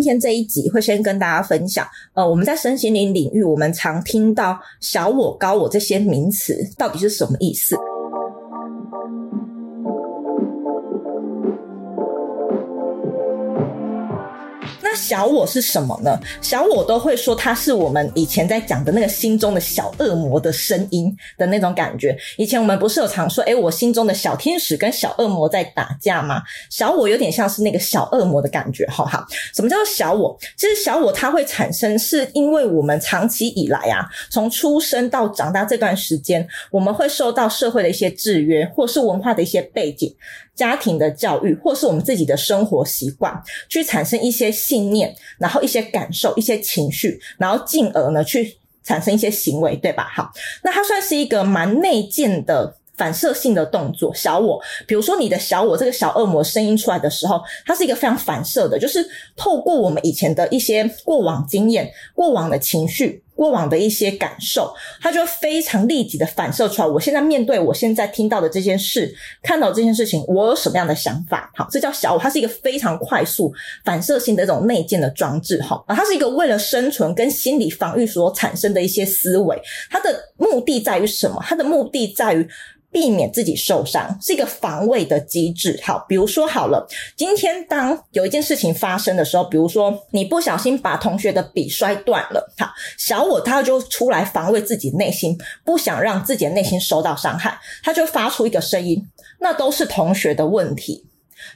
今天这一集会先跟大家分享，呃，我们在身心灵领域，我们常听到小我、高我这些名词到底是什么意思？小我是什么呢？小我都会说，它是我们以前在讲的那个心中的小恶魔的声音的那种感觉。以前我们不是有常说，诶，我心中的小天使跟小恶魔在打架吗？小我有点像是那个小恶魔的感觉，好好。什么叫做小我？其实小我它会产生，是因为我们长期以来啊，从出生到长大这段时间，我们会受到社会的一些制约，或是文化的一些背景。家庭的教育，或是我们自己的生活习惯，去产生一些信念，然后一些感受、一些情绪，然后进而呢去产生一些行为，对吧？好，那它算是一个蛮内建的反射性的动作。小我，比如说你的小我这个小恶魔声音出来的时候，它是一个非常反射的，就是透过我们以前的一些过往经验、过往的情绪。过往的一些感受，他就会非常立即的反射出来。我现在面对我现在听到的这件事，看到这件事情，我有什么样的想法？好，这叫小我，它是一个非常快速反射性的这种内建的装置。哈，啊，它是一个为了生存跟心理防御所产生的一些思维。它的目的在于什么？它的目的在于。避免自己受伤是一个防卫的机制。好，比如说好了，今天当有一件事情发生的时候，比如说你不小心把同学的笔摔断了，好，小我他就出来防卫自己内心，不想让自己的内心受到伤害，他就发出一个声音，那都是同学的问题。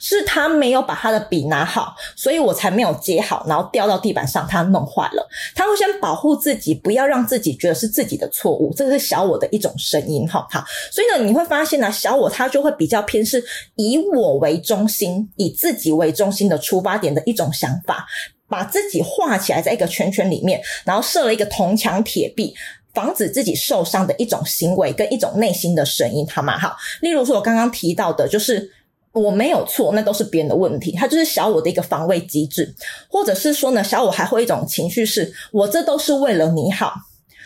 是他没有把他的笔拿好，所以我才没有接好，然后掉到地板上，他弄坏了。他会先保护自己，不要让自己觉得是自己的错误，这个是小我的一种声音，哈，好。所以呢，你会发现呢，小我他就会比较偏是以我为中心，以自己为中心的出发点的一种想法，把自己画起来在一个圈圈里面，然后设了一个铜墙铁壁，防止自己受伤的一种行为跟一种内心的声音，好吗？好，例如说我刚刚提到的，就是。我没有错，那都是别人的问题。它就是小我的一个防卫机制，或者是说呢，小我还会一种情绪是，我这都是为了你好。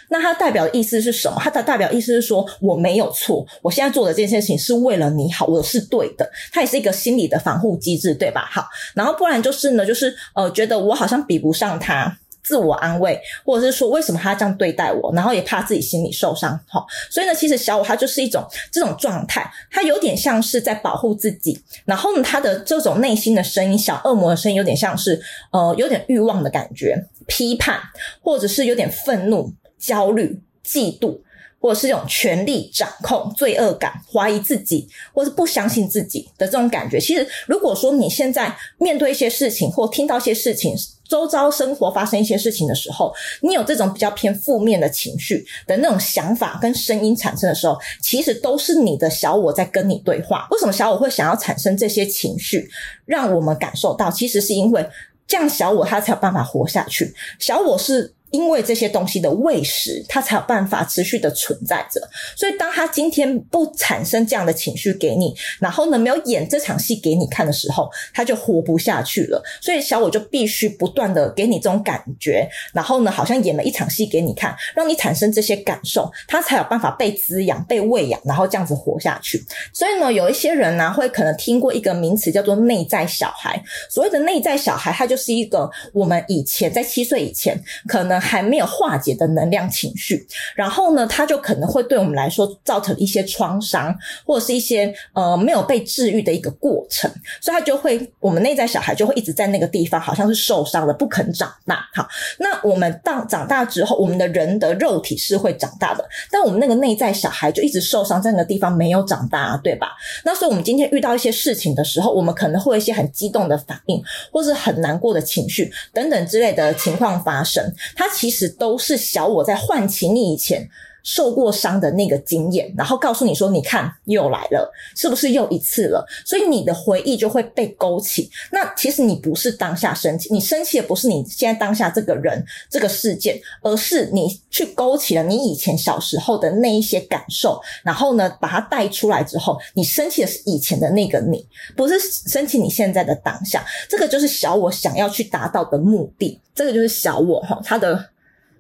那它代表的意思是什么？它的代表意思是说，我没有错，我现在做的这件事情是为了你好，我是对的。它也是一个心理的防护机制，对吧？好，然后不然就是呢，就是呃，觉得我好像比不上他。自我安慰，或者是说为什么他这样对待我，然后也怕自己心里受伤，齁。所以呢，其实小我他就是一种这种状态，他有点像是在保护自己，然后呢，他的这种内心的声音，小恶魔的声音，有点像是呃，有点欲望的感觉，批判，或者是有点愤怒、焦虑、嫉妒。或者是这种权力掌控、罪恶感、怀疑自己，或是不相信自己的这种感觉。其实，如果说你现在面对一些事情，或听到一些事情，周遭生活发生一些事情的时候，你有这种比较偏负面的情绪的那种想法跟声音产生的时候，其实都是你的小我在跟你对话。为什么小我会想要产生这些情绪，让我们感受到？其实是因为这样，小我他才有办法活下去。小我是。因为这些东西的喂食，它才有办法持续的存在着。所以，当他今天不产生这样的情绪给你，然后呢，没有演这场戏给你看的时候，他就活不下去了。所以，小我就必须不断的给你这种感觉，然后呢，好像演了一场戏给你看，让你产生这些感受，他才有办法被滋养、被喂养，然后这样子活下去。所以呢，有一些人呢，会可能听过一个名词叫做内在小孩。所谓的内在小孩，他就是一个我们以前在七岁以前可能。还没有化解的能量情绪，然后呢，它就可能会对我们来说造成一些创伤，或者是一些呃没有被治愈的一个过程，所以它就会，我们内在小孩就会一直在那个地方，好像是受伤了，不肯长大。好，那我们当长大之后，我们的人的肉体是会长大的，但我们那个内在小孩就一直受伤在那个地方没有长大，对吧？那所以我们今天遇到一些事情的时候，我们可能会有一些很激动的反应，或是很难过的情绪等等之类的情况发生，它。其实都是小我在唤起你以前受过伤的那个经验，然后告诉你说：“你看，又来了，是不是又一次了？”所以你的回忆就会被勾起。那其实你不是当下生气，你生气的不是你现在当下这个人、这个事件，而是你去勾起了你以前小时候的那一些感受，然后呢，把它带出来之后，你生气的是以前的那个你，不是生气你现在的当下。这个就是小我想要去达到的目的。这个就是小我哈，它的。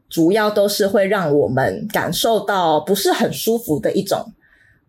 主要都是会让我们感受到不是很舒服的一种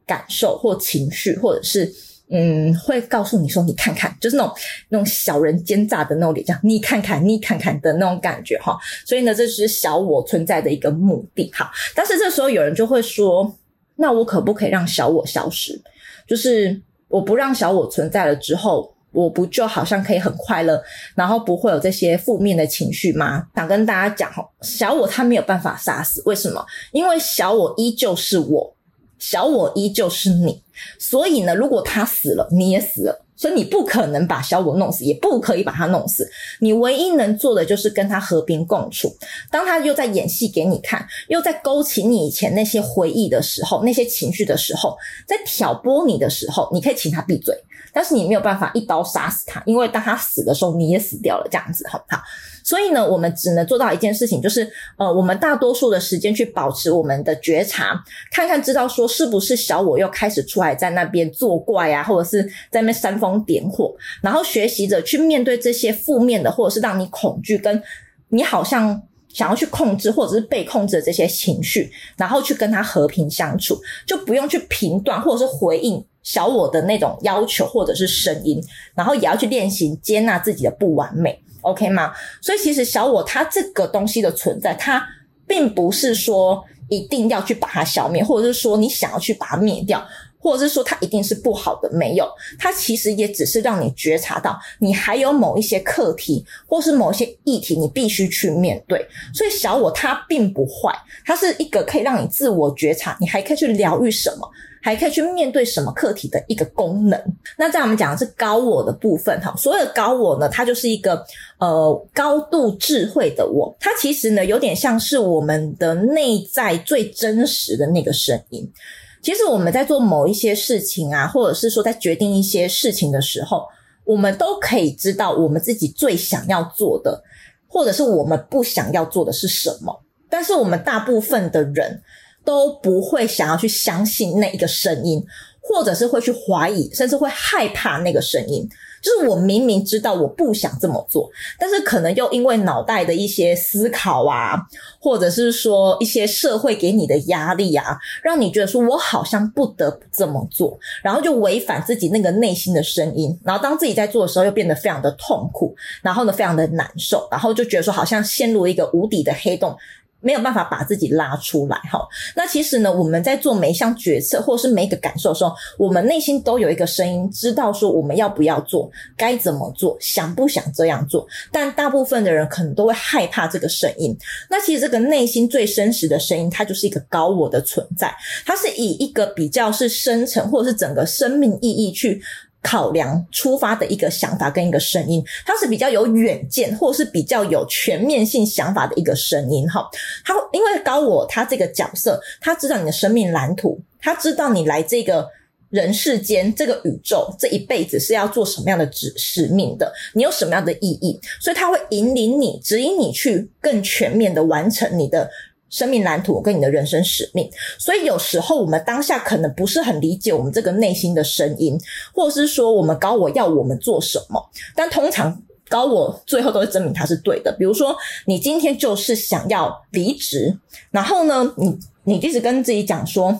感受或情绪，或者是嗯，会告诉你说，你看看，就是那种那种小人奸诈的那种脸，这样你看看，你看看的那种感觉哈。所以呢，这是小我存在的一个目的哈。但是这时候有人就会说，那我可不可以让小我消失？就是我不让小我存在了之后，我不就好像可以很快乐，然后不会有这些负面的情绪吗？想跟大家讲哈，小我他没有办法杀死，为什么？因为小我依旧是我。小我依旧是你，所以呢，如果他死了，你也死了，所以你不可能把小我弄死，也不可以把他弄死。你唯一能做的就是跟他和平共处。当他又在演戏给你看，又在勾起你以前那些回忆的时候，那些情绪的时候，在挑拨你的时候，你可以请他闭嘴，但是你没有办法一刀杀死他，因为当他死的时候，你也死掉了，这样子，好不好？所以呢，我们只能做到一件事情，就是呃，我们大多数的时间去保持我们的觉察，看看知道说是不是小我又开始出来在那边作怪啊，或者是在那边煽风点火，然后学习着去面对这些负面的，或者是让你恐惧跟你好像想要去控制或者是被控制的这些情绪，然后去跟他和平相处，就不用去评断或者是回应小我的那种要求或者是声音，然后也要去练习接纳自己的不完美。OK 吗？所以其实小我它这个东西的存在，它并不是说一定要去把它消灭，或者是说你想要去把它灭掉，或者是说它一定是不好的。没有，它其实也只是让你觉察到你还有某一些课题，或是某一些议题，你必须去面对。所以小我它并不坏，它是一个可以让你自我觉察，你还可以去疗愈什么。还可以去面对什么课题的一个功能。那在我们讲的是高我的部分哈，所有的高我呢，它就是一个呃高度智慧的我，它其实呢有点像是我们的内在最真实的那个声音。其实我们在做某一些事情啊，或者是说在决定一些事情的时候，我们都可以知道我们自己最想要做的，或者是我们不想要做的是什么。但是我们大部分的人，都不会想要去相信那一个声音，或者是会去怀疑，甚至会害怕那个声音。就是我明明知道我不想这么做，但是可能又因为脑袋的一些思考啊，或者是说一些社会给你的压力啊，让你觉得说我好像不得不这么做，然后就违反自己那个内心的声音。然后当自己在做的时候，又变得非常的痛苦，然后呢，非常的难受，然后就觉得说好像陷入一个无底的黑洞。没有办法把自己拉出来哈，那其实呢，我们在做每一项决策或者是每一个感受的时候，我们内心都有一个声音，知道说我们要不要做，该怎么做，想不想这样做。但大部分的人可能都会害怕这个声音。那其实这个内心最真实的声音，它就是一个高我的存在，它是以一个比较是深层或者是整个生命意义去。考量出发的一个想法跟一个声音，它是比较有远见，或是比较有全面性想法的一个声音哈。他因为高我他这个角色，他知道你的生命蓝图，他知道你来这个人世间这个宇宙这一辈子是要做什么样的使使命的，你有什么样的意义，所以他会引领你，指引你去更全面的完成你的。生命蓝图跟你的人生使命，所以有时候我们当下可能不是很理解我们这个内心的声音，或者是说我们高我要我们做什么，但通常高我最后都会证明它是对的。比如说，你今天就是想要离职，然后呢，你你一直跟自己讲说，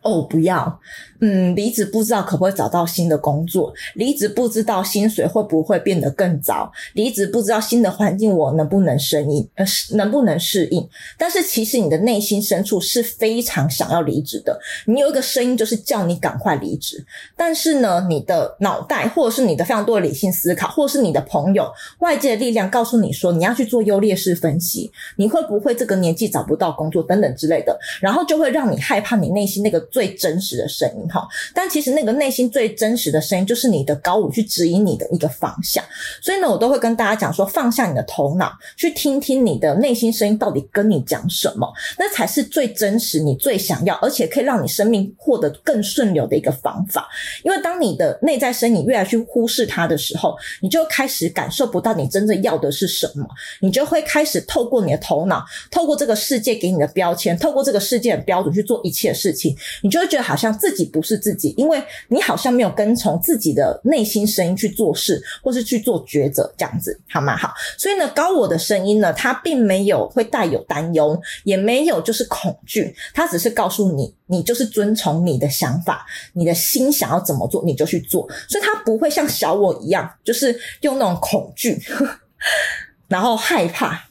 哦，不要。嗯，离职不知道可不可以找到新的工作，离职不知道薪水会不会变得更糟，离职不知道新的环境我能不能适应，呃，能不能适应？但是其实你的内心深处是非常想要离职的，你有一个声音就是叫你赶快离职，但是呢，你的脑袋或者是你的非常多的理性思考，或者是你的朋友、外界的力量告诉你说你要去做优劣势分析，你会不会这个年纪找不到工作等等之类的，然后就会让你害怕你内心那个最真实的声音。好，但其实那个内心最真实的声音，就是你的高我去指引你的一个方向。所以呢，我都会跟大家讲说，放下你的头脑，去听听你的内心声音到底跟你讲什么，那才是最真实、你最想要，而且可以让你生命获得更顺流的一个方法。因为当你的内在声音越来越去忽视它的时候，你就开始感受不到你真正要的是什么，你就会开始透过你的头脑，透过这个世界给你的标签，透过这个世界的标准去做一切事情，你就会觉得好像自己不。不是自己，因为你好像没有跟从自己的内心声音去做事，或是去做抉择，这样子好吗？好，所以呢，高我的声音呢，它并没有会带有担忧，也没有就是恐惧，它只是告诉你，你就是遵从你的想法，你的心想要怎么做，你就去做，所以它不会像小我一样，就是用那种恐惧，然后害怕、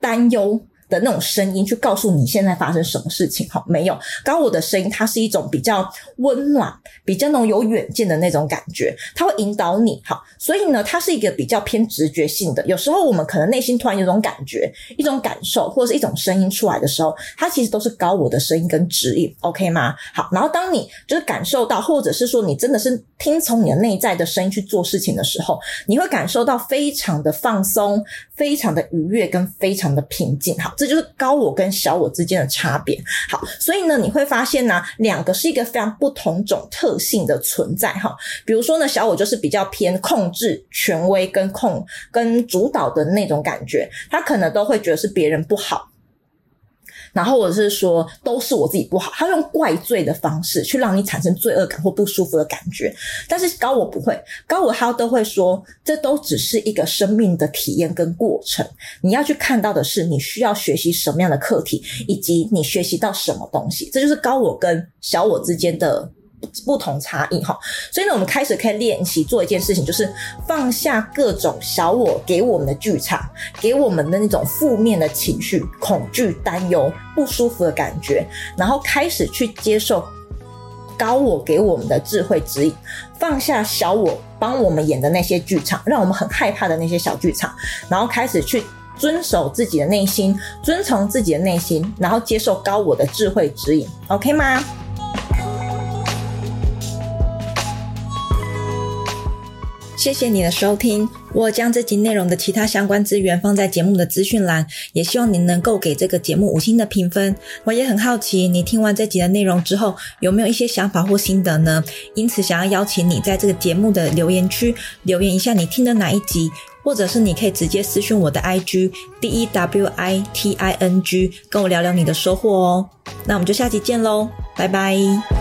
担忧。的那种声音去告诉你现在发生什么事情，好，没有高我的声音，它是一种比较温暖、比较那种有远见的那种感觉，它会引导你，好，所以呢，它是一个比较偏直觉性的。有时候我们可能内心突然有种感觉、一种感受，或者是一种声音出来的时候，它其实都是高我的声音跟指引，OK 吗？好，然后当你就是感受到，或者是说你真的是听从你的内在的声音去做事情的时候，你会感受到非常的放松、非常的愉悦跟非常的平静，好。这就是高我跟小我之间的差别。好，所以呢，你会发现呢，两个是一个非常不同种特性的存在哈。比如说呢，小我就是比较偏控制、权威跟控跟主导的那种感觉，他可能都会觉得是别人不好。然后我是说，都是我自己不好，他用怪罪的方式去让你产生罪恶感或不舒服的感觉。但是高我不会，高我他都会说，这都只是一个生命的体验跟过程。你要去看到的是，你需要学习什么样的课题，以及你学习到什么东西。这就是高我跟小我之间的。不同差异哈，所以呢，我们开始可以练习做一件事情，就是放下各种小我给我们的剧场，给我们的那种负面的情绪、恐惧、担忧、不舒服的感觉，然后开始去接受高我给我们的智慧指引，放下小我帮我们演的那些剧场，让我们很害怕的那些小剧场，然后开始去遵守自己的内心，遵从自己的内心，然后接受高我的智慧指引，OK 吗？谢谢你的收听，我将这集内容的其他相关资源放在节目的资讯栏，也希望您能够给这个节目五星的评分。我也很好奇，你听完这集的内容之后，有没有一些想法或心得呢？因此，想要邀请你在这个节目的留言区留言一下你听的哪一集，或者是你可以直接私讯我的 IG D E W I T I N G，跟我聊聊你的收获哦。那我们就下集见喽，拜拜。